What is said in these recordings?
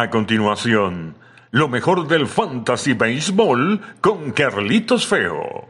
A continuación, lo mejor del Fantasy Baseball con Carlitos Feo.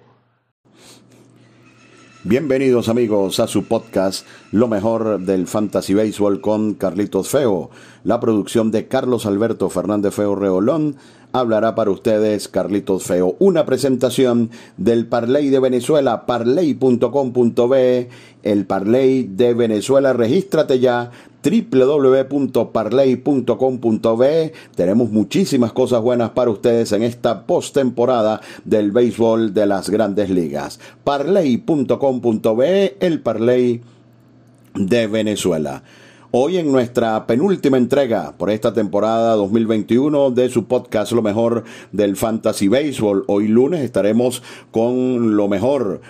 Bienvenidos amigos a su podcast Lo mejor del Fantasy Baseball con Carlitos Feo. La producción de Carlos Alberto Fernández Feo Reolón hablará para ustedes Carlitos Feo. Una presentación del Parley de Venezuela, parley.com.be, el Parley de Venezuela. Regístrate ya www.parley.com.be. Tenemos muchísimas cosas buenas para ustedes en esta postemporada del béisbol de las grandes ligas. Parley.com.be, el Parley de Venezuela. Hoy en nuestra penúltima entrega por esta temporada 2021 de su podcast Lo mejor del Fantasy Baseball. Hoy lunes estaremos con lo mejor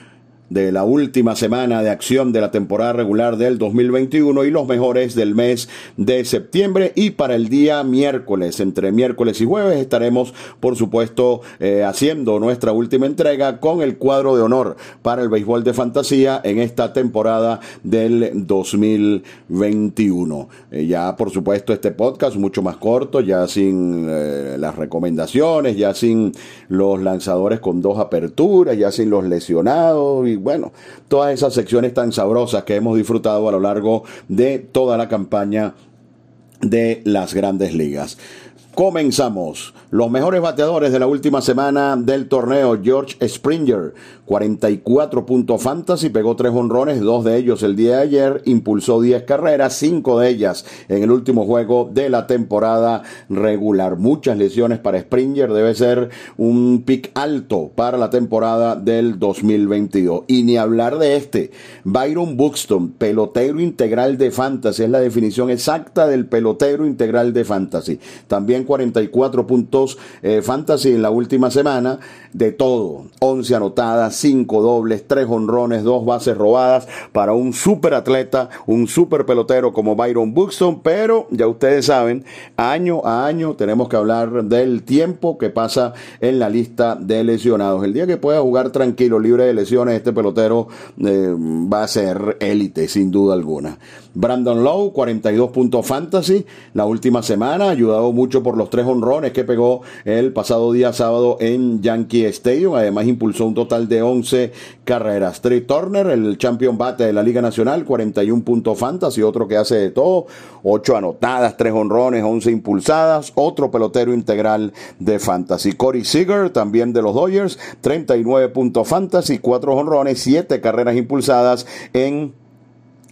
de la última semana de acción de la temporada regular del 2021 y los mejores del mes de septiembre y para el día miércoles, entre miércoles y jueves estaremos por supuesto eh, haciendo nuestra última entrega con el cuadro de honor para el béisbol de fantasía en esta temporada del 2021. Eh, ya por supuesto este podcast mucho más corto, ya sin eh, las recomendaciones, ya sin los lanzadores con dos aperturas, ya sin los lesionados y bueno, todas esas secciones tan sabrosas que hemos disfrutado a lo largo de toda la campaña de las grandes ligas. Comenzamos. Los mejores bateadores de la última semana del torneo, George Springer, 44 puntos fantasy, pegó tres honrones, dos de ellos el día de ayer, impulsó 10 carreras, cinco de ellas en el último juego de la temporada regular. Muchas lesiones para Springer, debe ser un pick alto para la temporada del 2022. Y ni hablar de este, Byron Buxton, pelotero integral de fantasy, es la definición exacta del pelotero integral de fantasy. También 44 puntos eh, fantasy en la última semana, de todo, 11 anotadas, 5 dobles, 3 honrones, 2 bases robadas para un super atleta, un super pelotero como Byron Buxton, pero ya ustedes saben, año a año tenemos que hablar del tiempo que pasa en la lista de lesionados. El día que pueda jugar tranquilo, libre de lesiones, este pelotero eh, va a ser élite, sin duda alguna. Brandon Lowe, 42 puntos fantasy la última semana, ayudado mucho los tres honrones que pegó el pasado día sábado en Yankee Stadium. Además, impulsó un total de 11 carreras. Trey Turner, el champion bate de la Liga Nacional, 41 puntos fantasy, otro que hace de todo, 8 anotadas, 3 honrones, 11 impulsadas, otro pelotero integral de fantasy. Corey Seager, también de los Dodgers, 39 puntos fantasy, 4 honrones, 7 carreras impulsadas en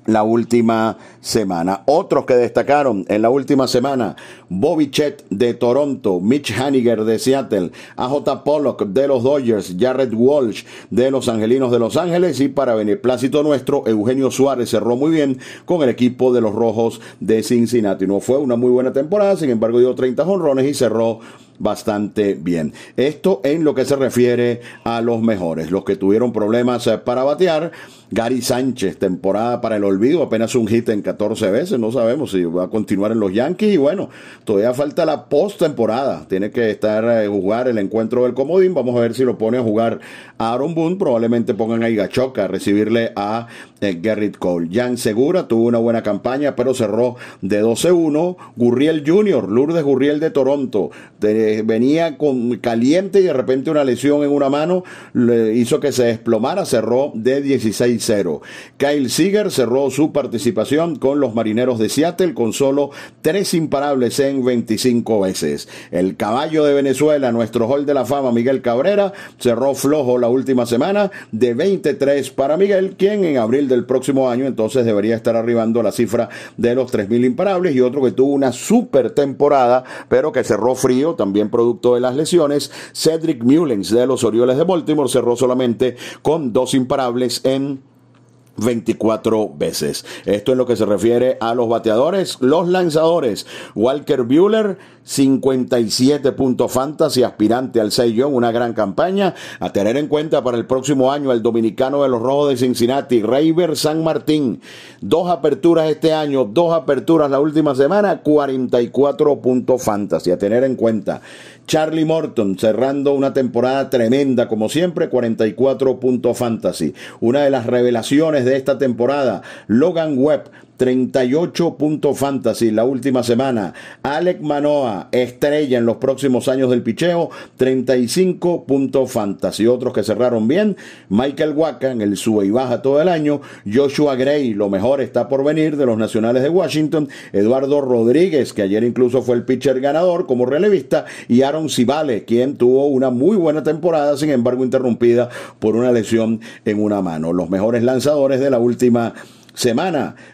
la última semana. Otros que destacaron en la última semana, Bobby Chet de Toronto, Mitch Haniger de Seattle, AJ Pollock de los Dodgers, Jared Walsh de los Angelinos de Los Ángeles y para beneplácito nuestro, Eugenio Suárez cerró muy bien con el equipo de los Rojos de Cincinnati. No fue una muy buena temporada, sin embargo dio 30 jonrones y cerró bastante bien. Esto en lo que se refiere a los mejores, los que tuvieron problemas eh, para batear. Gary Sánchez, temporada para el olvido, apenas un hit en 14 veces, no sabemos si va a continuar en los Yankees y bueno, todavía falta la postemporada, tiene que estar eh, jugar el encuentro del comodín, vamos a ver si lo pone a jugar Aaron Boone, probablemente pongan a Igachoca a recibirle a eh, Garrett Cole. Jan Segura tuvo una buena campaña, pero cerró de 12-1. Gurriel Jr., Lourdes Gurriel de Toronto, venía con caliente y de repente una lesión en una mano le hizo que se desplomara, cerró de 16-0. Kyle Seager cerró su participación con los Marineros de Seattle con solo tres imparables en 25 veces. El caballo de Venezuela, nuestro hall de la fama, Miguel Cabrera, cerró flojo la última semana de 23 para Miguel, quien en abril del próximo año entonces debería estar arribando a la cifra de los 3.000 imparables y otro que tuvo una super temporada, pero que cerró frío, también producto de las lesiones. Cedric Mullens de los Orioles de Baltimore cerró solamente con dos imparables en 24 veces. Esto es lo que se refiere a los bateadores, los lanzadores. Walker Bueller, 57 puntos fantasy, aspirante al 6 una gran campaña. A tener en cuenta para el próximo año el dominicano de los Rojos de Cincinnati, Rayber San Martín. Dos aperturas este año, dos aperturas la última semana, 44 puntos fantasy. A tener en cuenta. Charlie Morton cerrando una temporada tremenda como siempre, 44 puntos fantasy. Una de las revelaciones de esta temporada, Logan Webb 38 puntos fantasy la última semana. Alec Manoa, estrella en los próximos años del picheo, 35 puntos fantasy. Otros que cerraron bien, Michael Waka en el sube y baja todo el año, Joshua Gray, lo mejor está por venir de los Nacionales de Washington, Eduardo Rodríguez, que ayer incluso fue el pitcher ganador como relevista, y Aaron Civale, quien tuvo una muy buena temporada, sin embargo interrumpida por una lesión en una mano. Los mejores lanzadores de la última.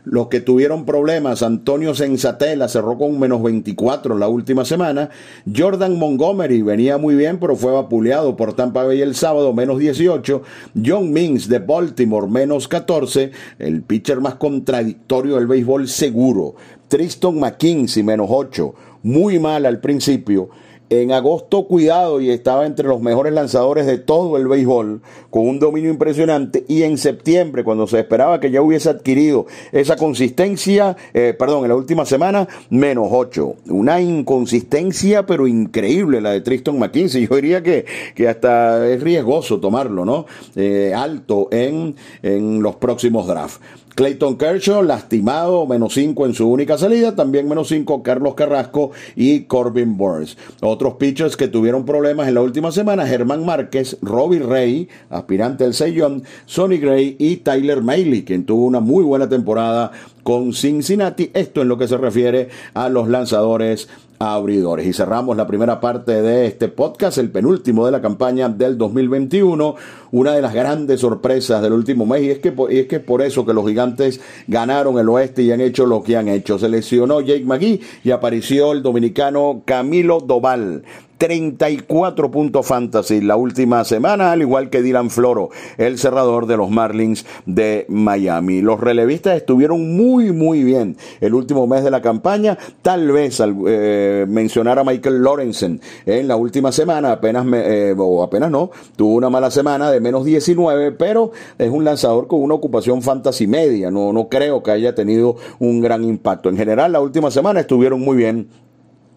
Los que tuvieron problemas, Antonio Sensatela cerró con menos 24 la última semana. Jordan Montgomery venía muy bien, pero fue vapuleado por Tampa Bay el sábado, menos 18. John Means de Baltimore, menos 14. El pitcher más contradictorio del béisbol seguro. Tristan McKinsey, menos 8. Muy mal al principio. En agosto, cuidado, y estaba entre los mejores lanzadores de todo el béisbol, con un dominio impresionante. Y en septiembre, cuando se esperaba que ya hubiese adquirido esa consistencia, eh, perdón, en la última semana, menos 8. Una inconsistencia, pero increíble la de Tristan McKinsey. Yo diría que, que hasta es riesgoso tomarlo, ¿no? Eh, alto en, en los próximos drafts. Clayton Kershaw, lastimado, menos 5 en su única salida, también menos 5 Carlos Carrasco y Corbin Burns. Otros pitchers que tuvieron problemas en la última semana, Germán Márquez, Robbie Ray, aspirante al Seiyon, Sonny Gray y Tyler Mailey, quien tuvo una muy buena temporada con Cincinnati. Esto en lo que se refiere a los lanzadores abridores. Y cerramos la primera parte de este podcast, el penúltimo de la campaña del 2021. Una de las grandes sorpresas del último mes, y es que, es por eso que los gigantes ganaron el oeste y han hecho lo que han hecho. Se lesionó Jake McGee y apareció el dominicano Camilo Doval. 34 puntos fantasy la última semana, al igual que Dylan Floro, el cerrador de los Marlins de Miami. Los relevistas estuvieron muy, muy bien el último mes de la campaña. Tal vez eh, mencionar a Michael Lorenzen en la última semana, apenas, eh, o apenas no, tuvo una mala semana de menos 19, pero es un lanzador con una ocupación fantasy media. No, no creo que haya tenido un gran impacto. En general, la última semana estuvieron muy bien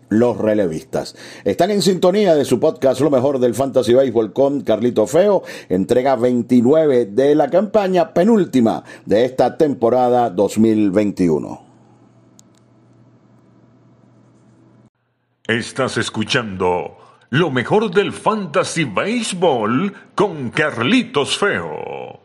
los relevistas. Están en sintonía de su podcast Lo mejor del Fantasy Baseball con Carlito Feo, entrega 29 de la campaña penúltima de esta temporada 2021. Estás escuchando Lo mejor del Fantasy Baseball con Carlitos Feo.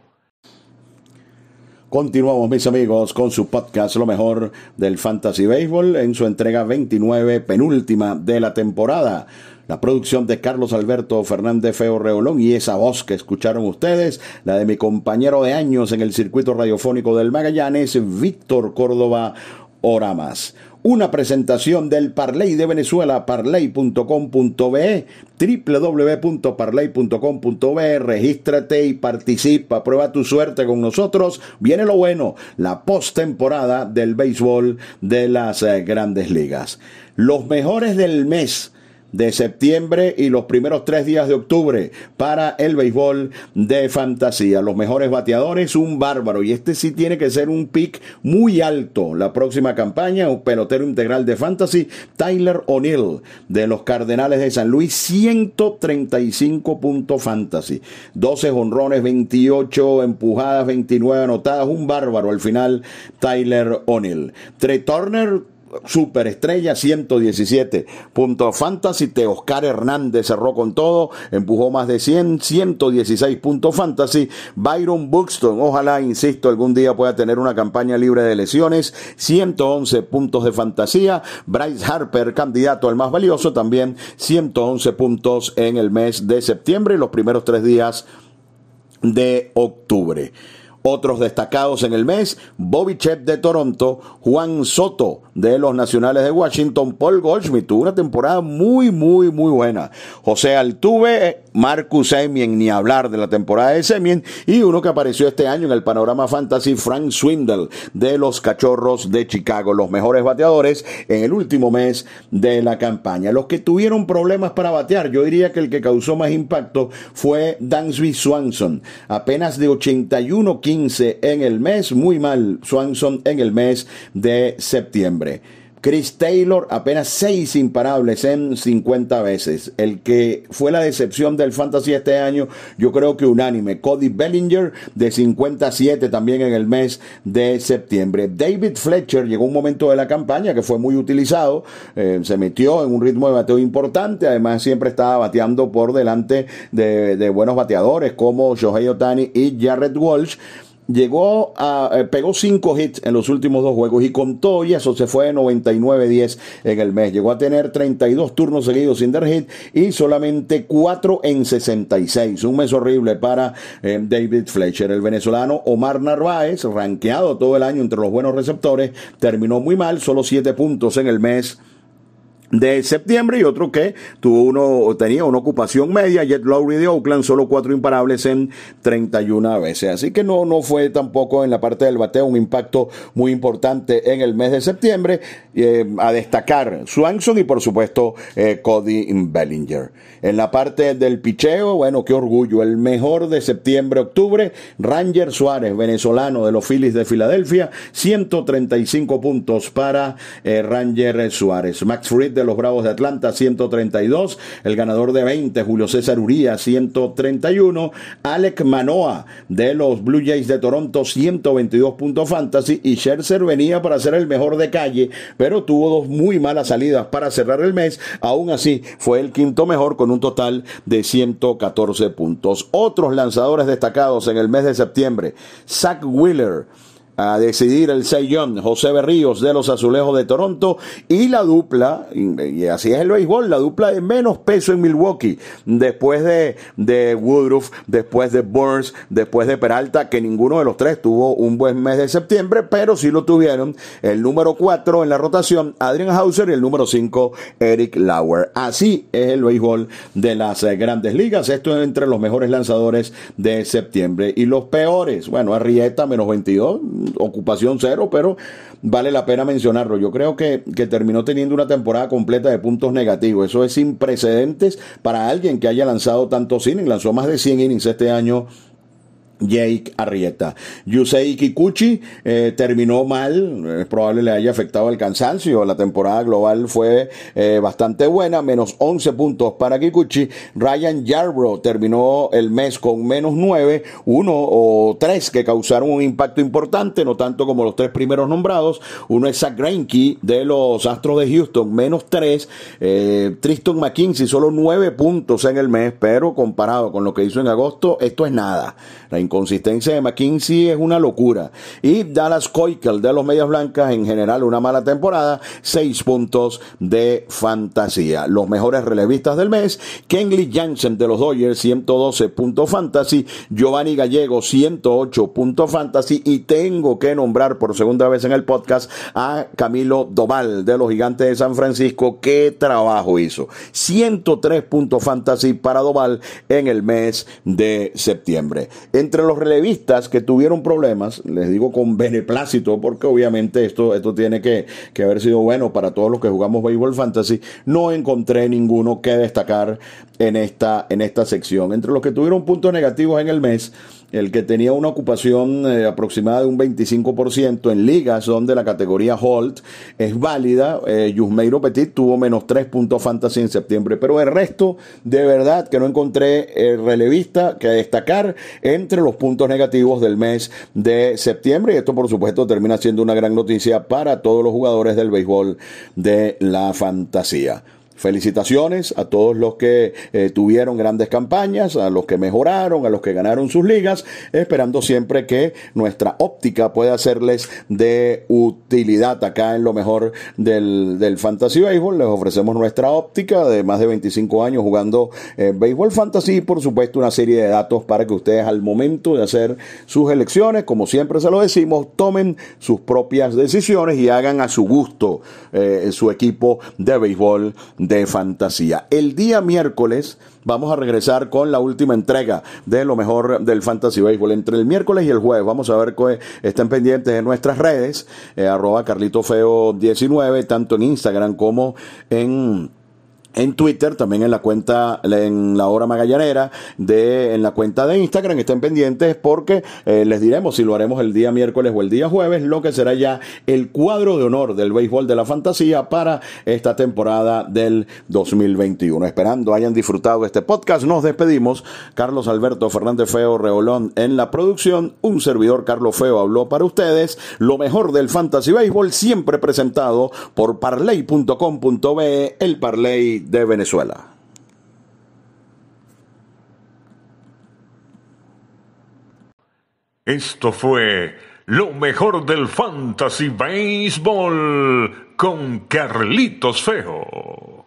Continuamos, mis amigos, con su podcast Lo mejor del Fantasy Baseball en su entrega 29, penúltima de la temporada. La producción de Carlos Alberto Fernández Feo Reolón y esa voz que escucharon ustedes, la de mi compañero de años en el circuito radiofónico del Magallanes, Víctor Córdoba Oramas una presentación del Parley de Venezuela, parley.com.be, www.parley.com.be, regístrate y participa, prueba tu suerte con nosotros. Viene lo bueno, la postemporada del béisbol de las eh, grandes ligas. Los mejores del mes de septiembre y los primeros tres días de octubre para el béisbol de fantasía. Los mejores bateadores, un bárbaro. Y este sí tiene que ser un pick muy alto. La próxima campaña, un pelotero integral de fantasy, Tyler O'Neill de los Cardenales de San Luis, 135 puntos fantasy. 12 honrones, 28 empujadas, 29 anotadas. Un bárbaro al final, Tyler O'Neill. Trey Turner, superestrella, 117 puntos fantasy. Oscar Hernández cerró con todo, empujó más de 100, 116 puntos fantasy. Byron Buxton, ojalá, insisto, algún día pueda tener una campaña libre de lesiones, 111 puntos de fantasía. Bryce Harper, candidato al más valioso, también 111 puntos en el mes de septiembre y los primeros tres días de octubre. Otros destacados en el mes, Bobby Chep de Toronto, Juan Soto de los Nacionales de Washington, Paul Goldschmidt tuvo una temporada muy, muy, muy buena. José Altuve, Marcus Semien, ni hablar de la temporada de Semien, y uno que apareció este año en el panorama fantasy, Frank Swindle de los Cachorros de Chicago, los mejores bateadores en el último mes de la campaña. Los que tuvieron problemas para batear, yo diría que el que causó más impacto fue Dansby Swanson, apenas de 81 15 en el mes, muy mal Swanson en el mes de septiembre. Chris Taylor, apenas seis imparables en 50 veces. El que fue la decepción del fantasy este año, yo creo que unánime. Cody Bellinger de 57 también en el mes de septiembre. David Fletcher llegó un momento de la campaña que fue muy utilizado, eh, se metió en un ritmo de bateo importante, además siempre estaba bateando por delante de, de buenos bateadores como Shohei Otani y Jared Walsh llegó a, eh, pegó cinco hits en los últimos dos juegos y con todo y eso se fue de 99-10 en el mes. Llegó a tener 32 turnos seguidos sin dar hit y solamente 4 en 66. Un mes horrible para eh, David Fletcher. El venezolano Omar Narváez, rankeado todo el año entre los buenos receptores, terminó muy mal, solo 7 puntos en el mes de septiembre y otro que tuvo uno tenía una ocupación media Jet Lowry de Oakland solo cuatro imparables en 31 veces. Así que no no fue tampoco en la parte del bateo un impacto muy importante en el mes de septiembre eh, a destacar Swanson y por supuesto eh, Cody Bellinger. En la parte del picheo bueno qué orgullo el mejor de septiembre octubre Ranger Suárez venezolano de los Phillies de Filadelfia 135 puntos para eh, Ranger Suárez. Max Fried de los Bravos de Atlanta, 132. El ganador de 20, Julio César Uría, 131. Alec Manoa de los Blue Jays de Toronto, 122 puntos fantasy. Y Scherzer venía para ser el mejor de calle, pero tuvo dos muy malas salidas para cerrar el mes. Aún así, fue el quinto mejor con un total de 114 puntos. Otros lanzadores destacados en el mes de septiembre. Zach Wheeler a decidir el Seiyon, José Berríos de los Azulejos de Toronto y la dupla, y así es el béisbol, la dupla de menos peso en Milwaukee, después de, de Woodruff, después de Burns, después de Peralta, que ninguno de los tres tuvo un buen mes de septiembre, pero sí lo tuvieron el número 4 en la rotación, Adrian Hauser, y el número 5, Eric Lauer. Así es el béisbol de las eh, grandes ligas, esto es entre los mejores lanzadores de septiembre. Y los peores, bueno, Arrieta menos 22, ocupación cero, pero vale la pena mencionarlo. Yo creo que, que terminó teniendo una temporada completa de puntos negativos. Eso es sin precedentes para alguien que haya lanzado tantos innings. Lanzó más de 100 innings este año Jake Arrieta. Yusei Kikuchi eh, terminó mal, es probable le haya afectado el cansancio. La temporada global fue eh, bastante buena, menos 11 puntos para Kikuchi. Ryan Yarbrough terminó el mes con menos 9, uno o tres que causaron un impacto importante, no tanto como los tres primeros nombrados. Uno es Zach Greinke de los Astros de Houston, menos 3. Eh, Tristan McKinsey, solo 9 puntos en el mes, pero comparado con lo que hizo en agosto, esto es nada. La inconsistencia de McKinsey es una locura. Y Dallas Keuchel de los Medias Blancas, en general una mala temporada, seis puntos de fantasía. Los mejores relevistas del mes, Kenley Jansen de los Dodgers, 112 puntos fantasy, Giovanni Gallego, 108 puntos fantasy, y tengo que nombrar por segunda vez en el podcast a Camilo Doval de los Gigantes de San Francisco. ¿Qué trabajo hizo? 103 puntos fantasy para Doval en el mes de septiembre. Entre los relevistas que tuvieron problemas, les digo con beneplácito, porque obviamente esto, esto tiene que, que haber sido bueno para todos los que jugamos béisbol fantasy, no encontré ninguno que destacar en esta, en esta sección. Entre los que tuvieron puntos negativos en el mes, el que tenía una ocupación eh, aproximada de un 25% en ligas donde la categoría Holt es válida. Eh, Yusmeiro Petit tuvo menos 3 puntos fantasy en septiembre, pero el resto de verdad que no encontré eh, relevista que destacar entre los puntos negativos del mes de septiembre y esto por supuesto termina siendo una gran noticia para todos los jugadores del béisbol de la fantasía. Felicitaciones a todos los que eh, tuvieron grandes campañas, a los que mejoraron, a los que ganaron sus ligas, esperando siempre que nuestra óptica pueda serles de utilidad acá en lo mejor del, del Fantasy Baseball. Les ofrecemos nuestra óptica de más de 25 años jugando eh, Béisbol Fantasy y por supuesto una serie de datos para que ustedes al momento de hacer sus elecciones, como siempre se lo decimos, tomen sus propias decisiones y hagan a su gusto eh, su equipo de béisbol de fantasía. El día miércoles vamos a regresar con la última entrega de lo mejor del Fantasy Baseball. Entre el miércoles y el jueves vamos a ver que estén pendientes en nuestras redes, eh, arroba carlitofeo19, tanto en Instagram como en en Twitter, también en la cuenta, en la hora magallanera, de, en la cuenta de Instagram. Estén pendientes porque eh, les diremos si lo haremos el día miércoles o el día jueves, lo que será ya el cuadro de honor del béisbol de la fantasía para esta temporada del 2021. Esperando hayan disfrutado este podcast, nos despedimos. Carlos Alberto Fernández Feo Reolón en la producción. Un servidor Carlos Feo habló para ustedes. Lo mejor del fantasy béisbol siempre presentado por parley.com.be, el Parley de Venezuela. Esto fue lo mejor del Fantasy Baseball con Carlitos Feo.